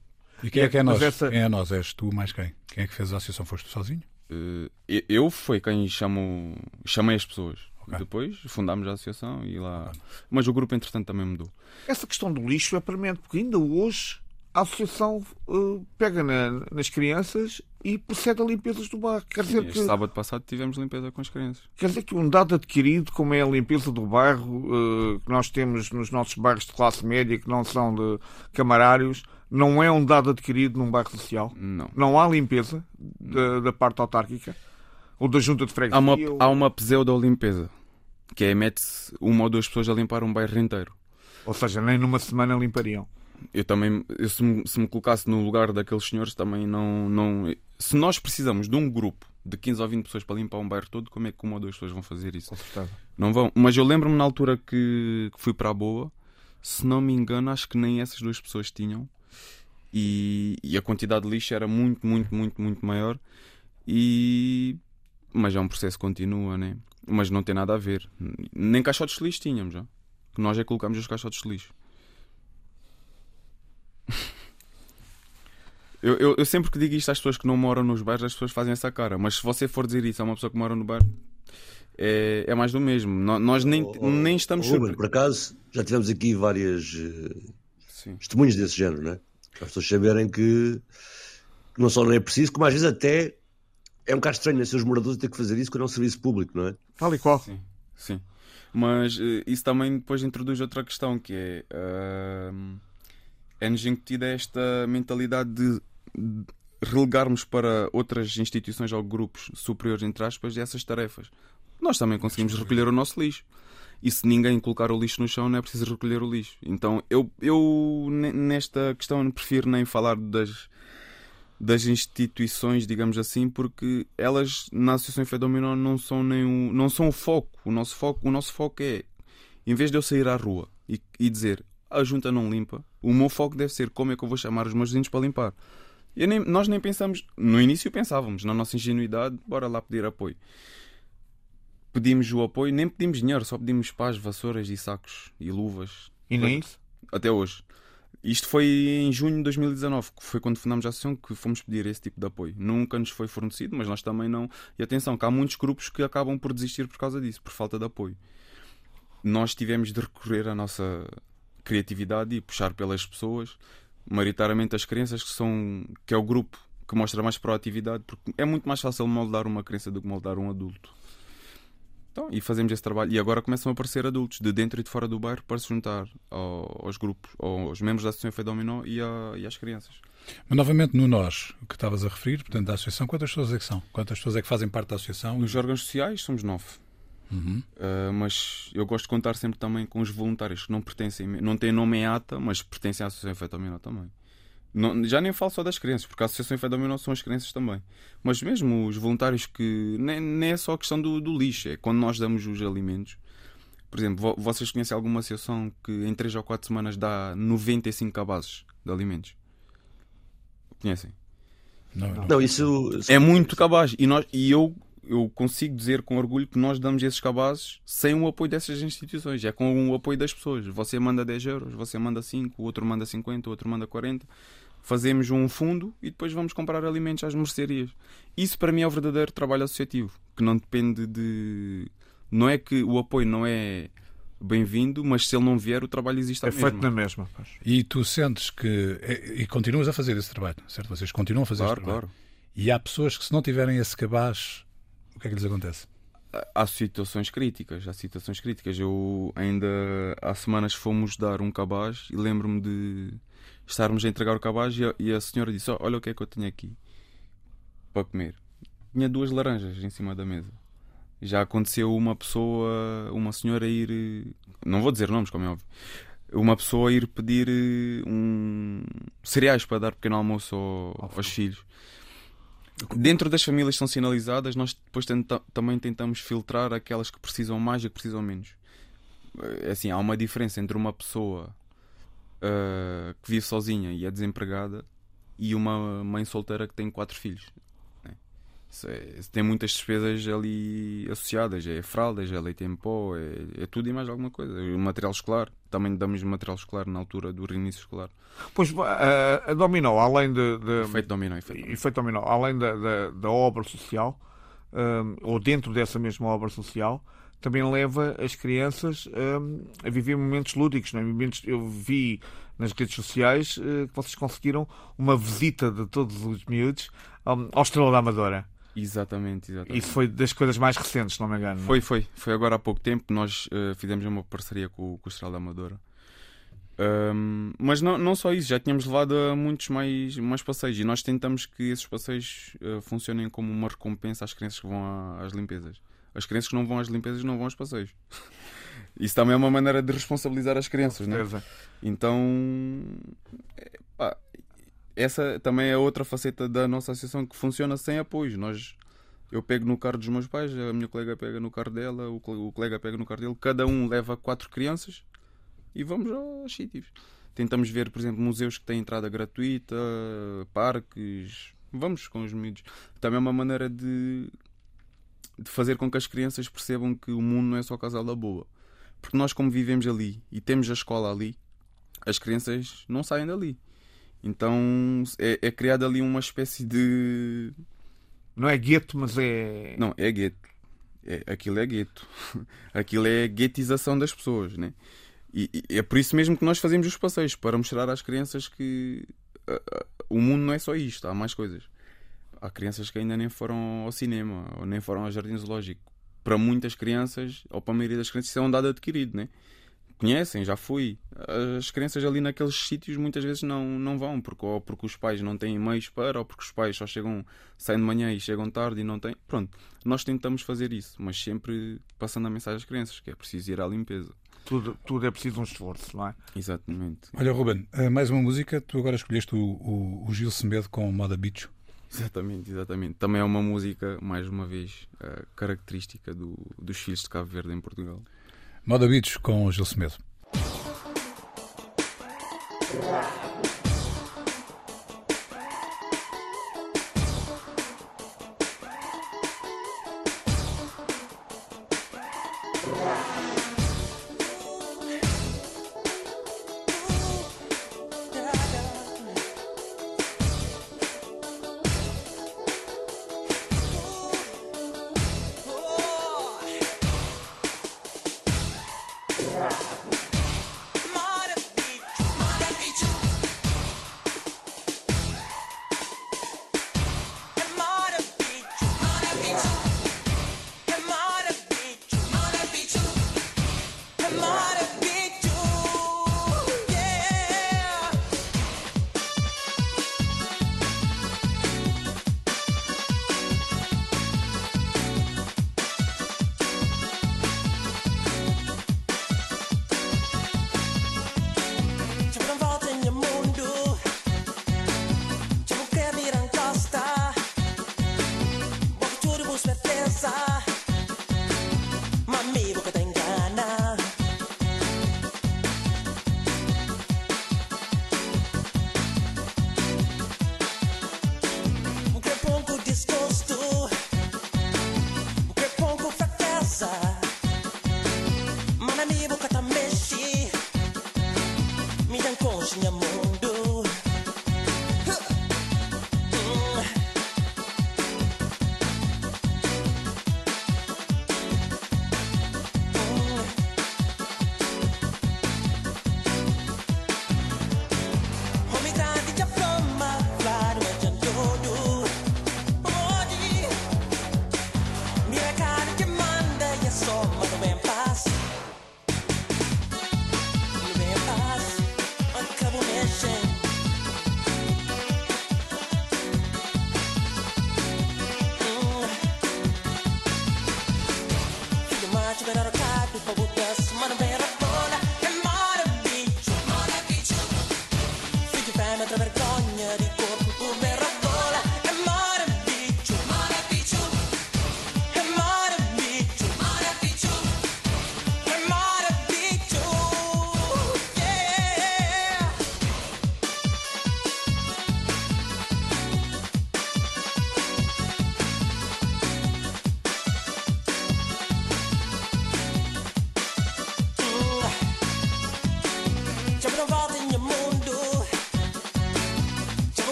[SPEAKER 1] E quem é que é nós?
[SPEAKER 4] essa-
[SPEAKER 1] Quem é nós? És tu mais quem? Quem é que fez a associação? Foste tu sozinho?
[SPEAKER 2] Eh, eu fui quem chamou, chamei as pessoas.
[SPEAKER 1] Ok.
[SPEAKER 2] Depois fundámos a associação e lá. Mas o grupo, entretanto, também mudou.
[SPEAKER 4] Essa questão do lixo é premente, porque ainda hoje a associação eh, pega na- nas crianças e procede a limpezas do bairro. Quer dizer,
[SPEAKER 2] Este
[SPEAKER 4] que,
[SPEAKER 2] sábado passado tivemos limpeza com as crianças.
[SPEAKER 4] quer dizer que um dado adquirido, como é a limpeza do bairro, eh, que nós temos nos nossos bairros de classe média, que não são de camarários, não é um dado adquirido num bairro social.
[SPEAKER 2] Não.
[SPEAKER 4] Não há limpeza da, da parte autárquica ou da junta de freguesia.
[SPEAKER 2] Há uma,
[SPEAKER 4] ou-
[SPEAKER 2] há uma pseudo-limpeza. Que é mete-se uma ou duas pessoas a limpar um bairro inteiro.
[SPEAKER 4] Ou seja, nem numa semana limpariam.
[SPEAKER 2] Eu também, eu, se, me, se me colocasse no lugar daqueles senhores, também não, não. Se nós precisamos de um grupo de 15 ou 20 pessoas para limpar um bairro todo, como é que uma ou duas pessoas vão fazer isso? Não vão. Mas eu lembro-me na altura que, que fui para a Boa, se não me engano, acho que nem essas duas pessoas tinham. E, e a quantidade de lixo era muito, muito, muito, muito maior. E. Mas é um processo que continua, né? Mas não tem nada a ver. Nem caixotes de lixo tínhamos, já. Que nós é que colocamos os caixotes de lixo. Eu, eu, eu sempre que digo isto às pessoas que não moram nos bairros, as pessoas fazem essa cara. Mas se você for dizer isso a uma pessoa que mora no bairro, é, é mais do mesmo. No- Nós nem,
[SPEAKER 3] Oh, oh,
[SPEAKER 2] nem estamos
[SPEAKER 3] oh, Ruben, por acaso, já tivemos aqui várias eh,
[SPEAKER 2] Sim.
[SPEAKER 3] testemunhos desse género, né? Para as pessoas saberem que, que não só não é preciso, como às vezes até é um bocado estranho né, ser os moradores ter que fazer isso quando é um serviço público, não é?
[SPEAKER 4] Tal e qual.
[SPEAKER 2] Sim, sim. Mas eh, isso também depois introduz outra questão que é ahm, é-nos incutida esta mentalidade de relegarmos para outras instituições ou grupos superiores, entre aspas, essas tarefas. Nós também conseguimos recolher o nosso lixo. E se ninguém colocar o lixo no chão, não é preciso recolher o lixo. Então eu, eu ne- nesta questão prefiro nem falar das, das instituições, digamos assim, porque elas na Associação Fedominó não são nem o, não são o foco. O nosso foco, o nosso foco é, em vez de eu sair à rua e, e dizer a junta não limpa, o meu foco deve ser como é que eu vou chamar os meus vizinhos para limpar. Nem- nós nem pensamos, no início pensávamos, na nossa ingenuidade, bora lá pedir apoio. Pedimos o apoio, nem pedimos dinheiro, só pedimos pás, vassouras e sacos e luvas.
[SPEAKER 4] E nem isso?
[SPEAKER 2] Até hoje. Isto foi em junho de 2019, que foi quando fundámos a associação que fomos pedir esse tipo de apoio. Nunca nos foi fornecido, mas nós também não. E atenção, que há muitos grupos que acabam por desistir por causa disso, por falta de apoio. Nós tivemos de recorrer à nossa criatividade e puxar pelas pessoas, maioritariamente as crianças que são que é o grupo que mostra mais proatividade, porque é muito mais fácil moldar uma criança do que moldar um adulto. Então, e fazemos esse trabalho. E agora começam a aparecer adultos de dentro e de fora do bairro para se juntar ao- aos grupos, aos membros da Associação Fé Dominó e, a- e às crianças.
[SPEAKER 1] Mas novamente no nós, que estavas a referir, portanto, da associação, quantas pessoas é que são? Quantas pessoas é que fazem parte da associação?
[SPEAKER 2] Nos órgãos sociais somos nove.
[SPEAKER 1] Uhum.
[SPEAKER 2] Uh, mas eu gosto de contar sempre também com os voluntários que não pertencem, não têm nome em ata, mas pertencem à Associação Dominó também. Não- já nem falo só das crianças, porque a Associação Dominó são as crianças também. Mas mesmo os voluntários que. Nem, nem é só a questão do, do lixo, é quando nós damos os alimentos. Por exemplo, vo- vocês conhecem alguma associação que em 3 ou 4 semanas dá 95 cabazes de alimentos? Conhecem?
[SPEAKER 1] Não, não.
[SPEAKER 3] Não, isso.
[SPEAKER 2] É muito cabaz. E, nós, e eu, eu consigo dizer com orgulho que nós damos esses cabazes sem o apoio dessas instituições. É com o apoio das pessoas. Você manda 10 euros, você manda 5, o outro manda 50, o outro manda 40. Fazemos um fundo e depois vamos comprar alimentos às mercearias. Isso para mim é o verdadeiro trabalho associativo. Que não depende de. Não é que o apoio não é bem-vindo, mas se ele não vier, o trabalho existe à
[SPEAKER 4] É feito
[SPEAKER 2] mesma.
[SPEAKER 4] na mesma. pois.
[SPEAKER 1] E tu sentes que. E, e continuas a fazer esse trabalho, certo? Vocês continuam a fazer
[SPEAKER 2] Claro,
[SPEAKER 1] esse trabalho.
[SPEAKER 2] claro.
[SPEAKER 1] E há pessoas que, se não tiverem esse cabaz, o que é que lhes acontece?
[SPEAKER 2] há situações críticas, há situações críticas. Eu ainda há semanas fomos dar um cabaz e lembro-me de estarmos a entregar o cabaz e a, e a senhora disse: "Ó, Olha o que é que eu tenho aqui para comer. Tinha duas laranjas em cima da mesa. Já aconteceu uma pessoa, uma senhora ir, não vou dizer nomes, como é óbvio, uma pessoa ir pedir eh, um cereais para dar pequeno almoço ao- aos filhos. Dentro das famílias que são sinalizadas, nós depois tenta- também tentamos filtrar aquelas que precisam mais e que precisam menos. É Assim, há uma diferença entre uma pessoa ah, que vive sozinha e é desempregada e uma mãe solteira que tem quatro filhos. né? Isso é- isso tem muitas despesas ali associadas. É fraldas, é leite em pó, é, é tudo e mais alguma coisa. O material escolar. Também damos material escolar na altura do reinício escolar.
[SPEAKER 4] Pois a, a Dominó, além de, de-
[SPEAKER 2] Efeito dominó, efeito dominó.
[SPEAKER 4] efeito dominó, além da, da, da obra social, hum, ou dentro dessa mesma obra social, também leva as crianças hum, a viver momentos lúdicos. Não é? Momentos, eu vi nas redes sociais eh, que vocês conseguiram uma visita de todos os miúdos hum, ao Estrela da Amadora.
[SPEAKER 2] Exatamente, exatamente.
[SPEAKER 4] Isso foi das coisas mais recentes, se não me engano. não é?
[SPEAKER 2] Foi, foi. Foi agora há pouco tempo. Nós eh, fizemos uma parceria com, com o Estrela da Amadora. Ahm, mas não, não só isso, já tínhamos levado a muitos mais, mais passeios e nós tentamos que esses passeios eh, funcionem como uma recompensa às crianças que vão às limpezas. As crianças que não vão às limpezas não vão aos passeios. Isso também é uma maneira de responsabilizar as crianças, não é? Então, é, pá, essa também é outra faceta da nossa associação que funciona sem apoio. Nós, eu pego no carro dos meus pais, a minha colega pega no carro dela, o, co- o colega pega no carro dele, cada um leva quatro crianças e vamos aos sítios. Tentamos ver, por exemplo, museus que têm entrada gratuita, parques. Vamos com os miúdos. Também é uma maneira de, de fazer com que as crianças percebam que o mundo não é só casal da boa. Porque nós, como vivemos ali e temos a escola ali, as crianças não saem dali. Então é, é criada ali uma espécie de.
[SPEAKER 4] Não é gueto, mas é.
[SPEAKER 2] Não, é gueto. É, aquilo é gueto. Aquilo é a guetização das pessoas, né? E, e é por isso mesmo que nós fazemos os passeios para mostrar às crianças que o mundo não é só isto, há mais coisas. Há crianças que ainda nem foram ao cinema ou nem foram ao jardim zoológico. Para muitas crianças, ou para a maioria das crianças, isso é um dado adquirido, né? Conhecem, já fui. As crianças ali naqueles sítios muitas vezes não, não vão, porque, ou porque os pais não têm meios para, ou porque os pais só chegam, saem de manhã e chegam tarde e não têm. Pronto, nós tentamos fazer isso, mas sempre passando a mensagem às crianças, que é preciso ir à limpeza.
[SPEAKER 4] Tudo, tudo é preciso um esforço, não é?
[SPEAKER 2] Exatamente.
[SPEAKER 1] Olha, Ruben, eh, mais uma música. Tu agora escolheste o, o, o Gil Semedo com Moda Bicho.
[SPEAKER 2] Exatamente, exatamente. Também é uma música, mais uma vez, eh, característica do, dos filhos de Cabo Verde em Portugal.
[SPEAKER 1] Moda Bicho com Gil Semedo.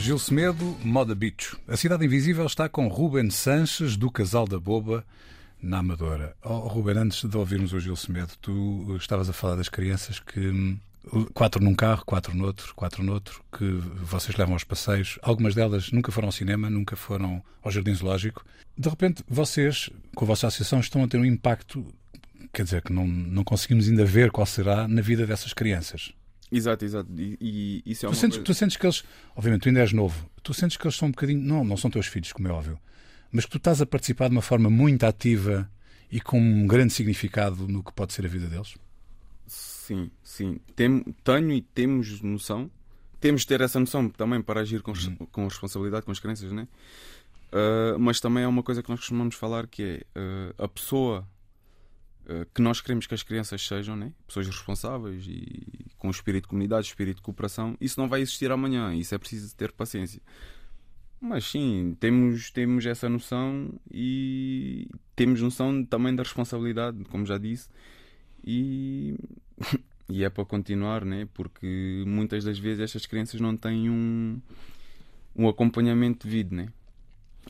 [SPEAKER 1] Gil Semedo, Moda Bicho. A Cidade Invisível está com Ruben Sanches, do Casal da Boba, na Amadora. Oh, Ruben, antes de ouvirmos o Gil Semedo, tu estavas a falar das crianças que. hum, Quatro num carro, quatro noutro, quatro noutro, que vocês levam aos passeios. Algumas delas nunca foram ao cinema, nunca foram ao Jardim Zoológico. De repente, vocês, com a vossa associação, estão a ter um impacto, quer dizer, que não, não conseguimos ainda ver qual será na vida dessas crianças.
[SPEAKER 2] Exato, exato. E, e isso é
[SPEAKER 1] Tu sentes,
[SPEAKER 2] coisa-
[SPEAKER 1] tu sentes que eles, obviamente, tu ainda és novo, tu sentes que eles são um bocadinho, não, não são teus filhos, como é óbvio, mas que tu estás a participar de uma forma muito ativa e com um grande significado no que pode ser a vida deles?
[SPEAKER 2] Sim, sim. Tem, tenho e temos noção. Temos de ter essa noção também para agir com, res- com responsabilidade com as crianças, né? Ah, mas também é uma coisa que nós costumamos falar que é ah, a pessoa que nós queremos que as crianças sejam, né? Pessoas responsáveis e com espírito de comunidade, espírito de cooperação. Isso não vai existir amanhã. Isso é preciso ter paciência. Mas sim, temos, temos essa noção e temos noção também da responsabilidade, como já disse, e, e é para continuar, né? porque muitas das vezes estas crianças não têm um, um acompanhamento devido, né?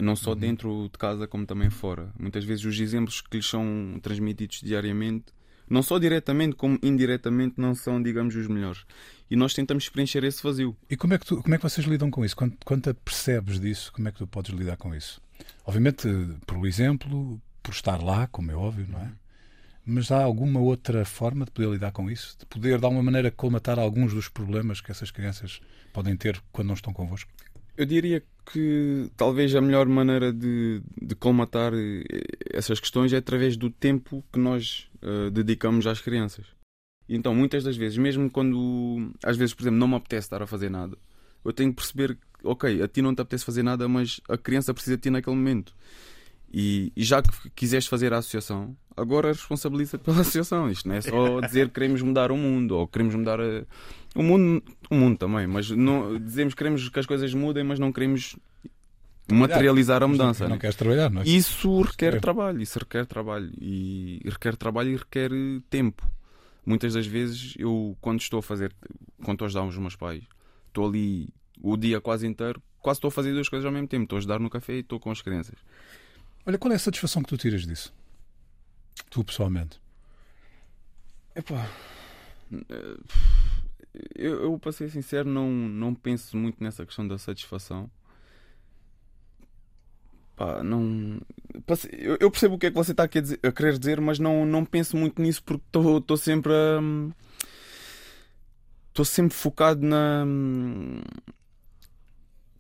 [SPEAKER 2] Não só dentro de casa como também fora. Muitas vezes os exemplos que lhes são transmitidos diariamente, não só diretamente como indiretamente, não são, digamos, os melhores. E nós tentamos preencher esse vazio.
[SPEAKER 1] E como é que, tu, como é que vocês lidam com isso? Quando, quando percebes disso, como é que tu podes lidar com isso? Obviamente, por exemplo, por estar lá, como é óbvio, não é? Mas há alguma outra forma de poder lidar com isso? De poder, de alguma maneira, colmatar alguns dos problemas que essas crianças podem ter quando não estão convosco?
[SPEAKER 2] Eu diria que talvez a melhor maneira de, de colmatar eh, essas questões é através do tempo que nós eh, dedicamos às crianças. Então, muitas das vezes, mesmo quando, às vezes, por exemplo, não me apetece estar a fazer nada, eu tenho que perceber ok, a ti não te apetece fazer nada, mas a criança precisa de ti naquele momento. E, e já que quiseste fazer a associação, agora responsabiliza-te pela associação. Isto não é só dizer que queremos mudar o mundo ou queremos mudar a- o mundo, o mundo também, mas não, dizemos que queremos que as coisas mudem, mas não queremos materializar a mudança.
[SPEAKER 1] Não
[SPEAKER 2] né?
[SPEAKER 1] queres trabalhar, não é?
[SPEAKER 2] Isso requer trabalho, isso requer trabalho e requer trabalho e requer eh, tempo. Muitas das vezes eu quando estou a fazer, quando estou a ajudar os meus pais, estou ali o dia quase inteiro, quase estou a fazer duas coisas ao mesmo tempo. Estou a ajudar no café e estou com as crianças.
[SPEAKER 1] Olha, qual é a satisfação que tu tiras disso? Tu, pessoalmente.
[SPEAKER 2] Epá, eu, eu para ser sincero não, não penso muito nessa questão da satisfação. Pá, não. Eu eu percebo o que é que você está a a querer dizer, mas não, não penso muito nisso porque estou sempre. Estou sempre focado na.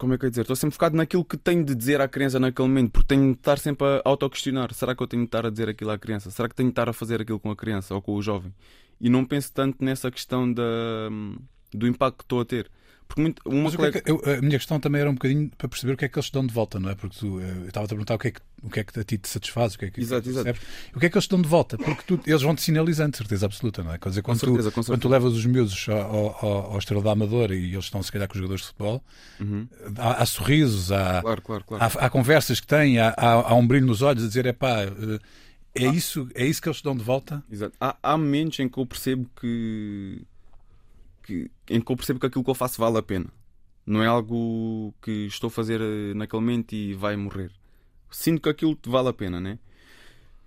[SPEAKER 2] Como é que eu ia dizer? Estou sempre focado naquilo que tenho de dizer à criança naquele momento, porque tenho de estar sempre a auto-questionar. Será que eu tenho de estar a dizer aquilo à criança? Será que tenho de estar a fazer aquilo com a criança ou com o jovem? E não penso tanto nessa questão da, do impacto que estou a ter. Porque muito, uma
[SPEAKER 1] Mas o que é
[SPEAKER 2] colega-
[SPEAKER 1] que- eu- a minha questão também era um bocadinho para perceber o que é que eles te dão de volta, não é? Porque tu, eh, eu estava a perguntar o que, é que, o que é que a ti te satisfaz, o que é que,
[SPEAKER 2] Exato,
[SPEAKER 1] é
[SPEAKER 2] exato.
[SPEAKER 1] O que é que eles te dão de volta? Porque tu- eles vão te sinalizando, de certeza absoluta, não é? Quer dizer, quando,
[SPEAKER 2] certeza,
[SPEAKER 1] tu, quando tu levas os miúdos ao, ao, ao Estrela da Amadora e eles estão, se calhar, com os jogadores de futebol,
[SPEAKER 2] Uhum.
[SPEAKER 1] há, há sorrisos, há,
[SPEAKER 2] Claro, claro, claro.
[SPEAKER 1] há, há conversas que têm, há, há, um brilho nos olhos a dizer, é pá, é isso, é isso que eles te dão de volta?
[SPEAKER 2] Exato. Há, há momentos em que eu percebo que, que- em que eu percebo que aquilo que eu faço vale a pena. Não é algo que estou a fazer eh, naquele momento e vai morrer. Sinto que aquilo vale a pena, né?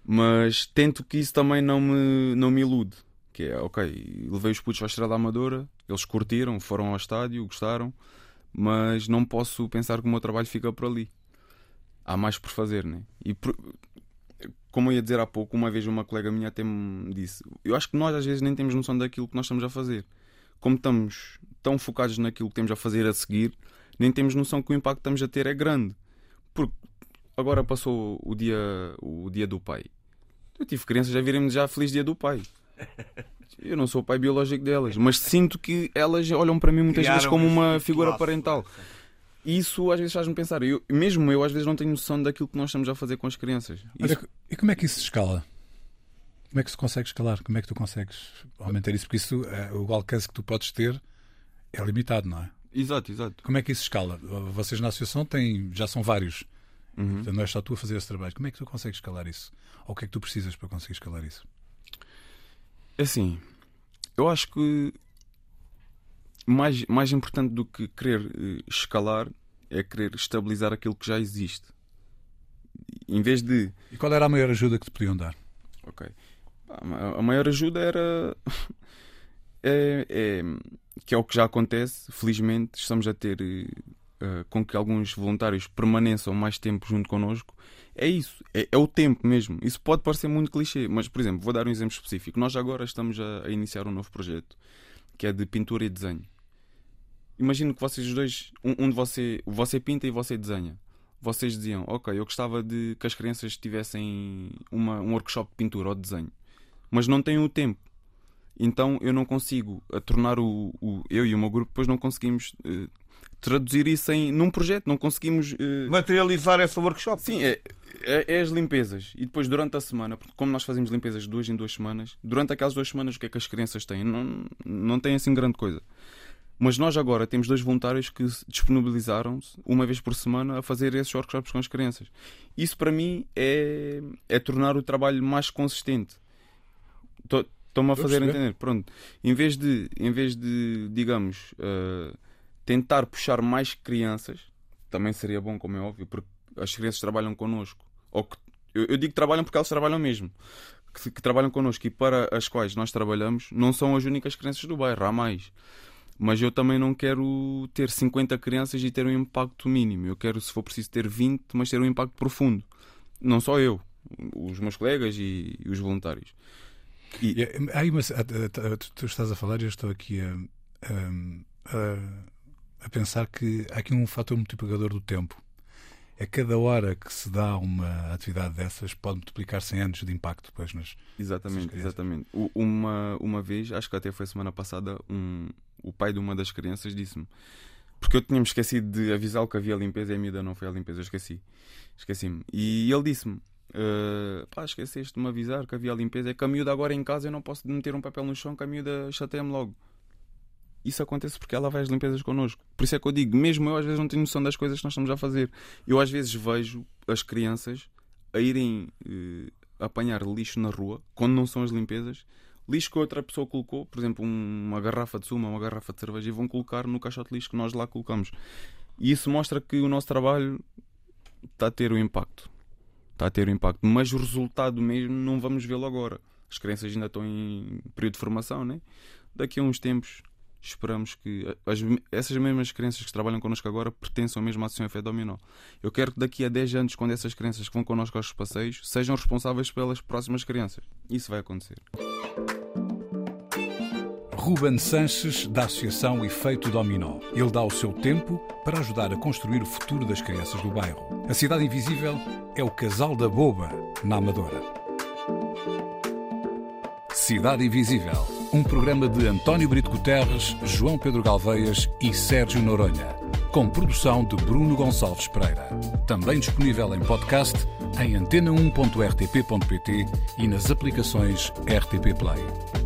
[SPEAKER 2] Mas tento que isso também não me, não me ilude. Que é, ok, levei os putos à Estrada da Amadora, eles curtiram, foram ao estádio, gostaram, mas não posso pensar que o meu trabalho fica por ali. Há mais por fazer, né? E por- como eu ia dizer há pouco, uma vez uma colega minha até me disse: Eu acho que nós às vezes nem temos noção daquilo que nós estamos a fazer. Como estamos tão focados naquilo que temos a fazer a seguir, nem temos noção que o impacto que estamos a ter é grande. Porque agora passou o dia, o dia do pai. Eu tive crianças a virem-me já feliz dia do pai. Eu não sou o pai biológico delas, mas sinto que elas olham para mim muitas vezes
[SPEAKER 4] Criaram
[SPEAKER 2] como uma figura
[SPEAKER 4] laço.
[SPEAKER 2] parental. E isso às vezes faz-me pensar. Eu, mesmo eu, às vezes, não tenho noção daquilo que nós estamos a fazer com as crianças. Isso-
[SPEAKER 1] Olha, e como é que isso se escala? Como é que se consegue escalar? Como é que tu consegues aumentar isso? Porque isso, eh, o alcance que tu podes ter é limitado, não é?
[SPEAKER 2] Exato, exato.
[SPEAKER 1] Como é que isso escala? Vocês na associação têm, já são vários.
[SPEAKER 2] Uhum.
[SPEAKER 1] Portanto, não é só tu a fazer esse trabalho. Como é que tu consegues escalar isso? Ou o que é que tu precisas para conseguir escalar isso?
[SPEAKER 2] É Assim, eu acho que mais, mais importante do que querer eh, escalar é querer estabilizar aquilo que já existe. Em vez de
[SPEAKER 1] E qual era a maior ajuda que te podiam dar?
[SPEAKER 2] Ok. A maior ajuda era. é, é- que é o que já acontece. Felizmente, estamos a ter eh, com que alguns voluntários permaneçam mais tempo junto connosco. É isso. É, é o tempo mesmo. Isso pode parecer muito clichê, mas, por exemplo, vou dar um exemplo específico. Nós agora estamos a, a iniciar um novo projeto que é de pintura e desenho. Imagino que vocês dois, um, um de você, você pinta e você desenha vocês diziam, ok, eu gostava de que as crianças tivessem uma, um workshop de pintura ou de desenho, mas não têm o tempo. Então eu não consigo a tornar o, o- eu e o meu grupo depois não conseguimos eh, traduzir isso em, num projeto, não conseguimos eh,
[SPEAKER 4] Materializar essa workshop.
[SPEAKER 2] Sim, é, é, é as limpezas. E depois, durante a semana, porque como nós fazemos limpezas duas em duas semanas, durante aquelas duas semanas, o que é que as crianças têm? Não, não têm assim grande coisa. Mas nós agora temos dois voluntários que se disponibilizaram-se uma vez por semana a fazer esses workshops com as crianças. Isso para mim é, é tornar o trabalho mais consistente. Estão-me a fazer entender. Pronto. Em vez de, em vez de digamos, eh, tentar puxar mais crianças, também seria bom, como é óbvio, porque as crianças trabalham connosco. Ou que, eu, eu digo que trabalham porque elas trabalham mesmo. Que, que trabalham connosco e para as quais nós trabalhamos não são as únicas crianças do bairro, há mais. Mas eu também não quero ter 50 crianças e ter um impacto mínimo. Eu quero, se for preciso, ter 20, mas ter um impacto profundo. Não só eu, os meus colegas e, e os voluntários. E,
[SPEAKER 1] eh, há aí uma- a- a- a- tu- estás a falar e eu estou aqui a, a- a- a pensar que há aqui um fator multiplicador do tempo. É cada hora que se dá uma atividade dessas pode multiplicar-se em anos de impacto depois nas,
[SPEAKER 2] Exatamente, exatamente. Uma, uma vez, acho que até foi semana passada, um, o pai de uma das crianças disse-me. Porque eu tinha-me esquecido de avisá-lo que havia limpeza e a miúda não foi à limpeza, eu esqueci. Esqueci-me. E ele disse-me: "Ah, pá, esqueceste de me avisar que havia limpeza. É que a miúda agora em casa eu não posso meter um papel no chão que a miúda chateia-me logo. Isso acontece porque ela vai às limpezas connosco. Por isso é que eu digo, mesmo eu às vezes não tenho noção das coisas que nós estamos a fazer. Eu às vezes vejo as crianças a irem eh, apanhar lixo na rua, quando não são as limpezas, lixo que outra pessoa colocou, por exemplo, um- uma garrafa de suma, uma garrafa de cerveja, e vão colocar no caixote de lixo que nós lá colocamos. E isso mostra que o nosso trabalho está a ter o impacto. Está a ter o impacto. Mas o resultado mesmo não vamos vê-lo agora. As crianças ainda estão em período de formação, né? Daqui a uns tempos esperamos que as- essas mesmas crianças que trabalham connosco agora pertençam mesmo à Associação Fé Dominó. Eu quero que daqui a 10 anos, quando essas crianças que vão connosco aos passeios, sejam responsáveis pelas próximas crianças. Isso vai acontecer.
[SPEAKER 1] Ruben Sanches, da Associação Efeito Dominó. Ele dá o seu tempo para ajudar a construir o futuro das crianças do bairro. A Cidade Invisível é o Casal da Boba, na Amadora. Cidade Invisível, um programa de António Brito Guterres, João Pedro Galveias e Sérgio Noronha, com produção de Bruno Gonçalves Pereira. Também disponível em podcast em antena1.rtp.pt e nas aplicações RTP Play.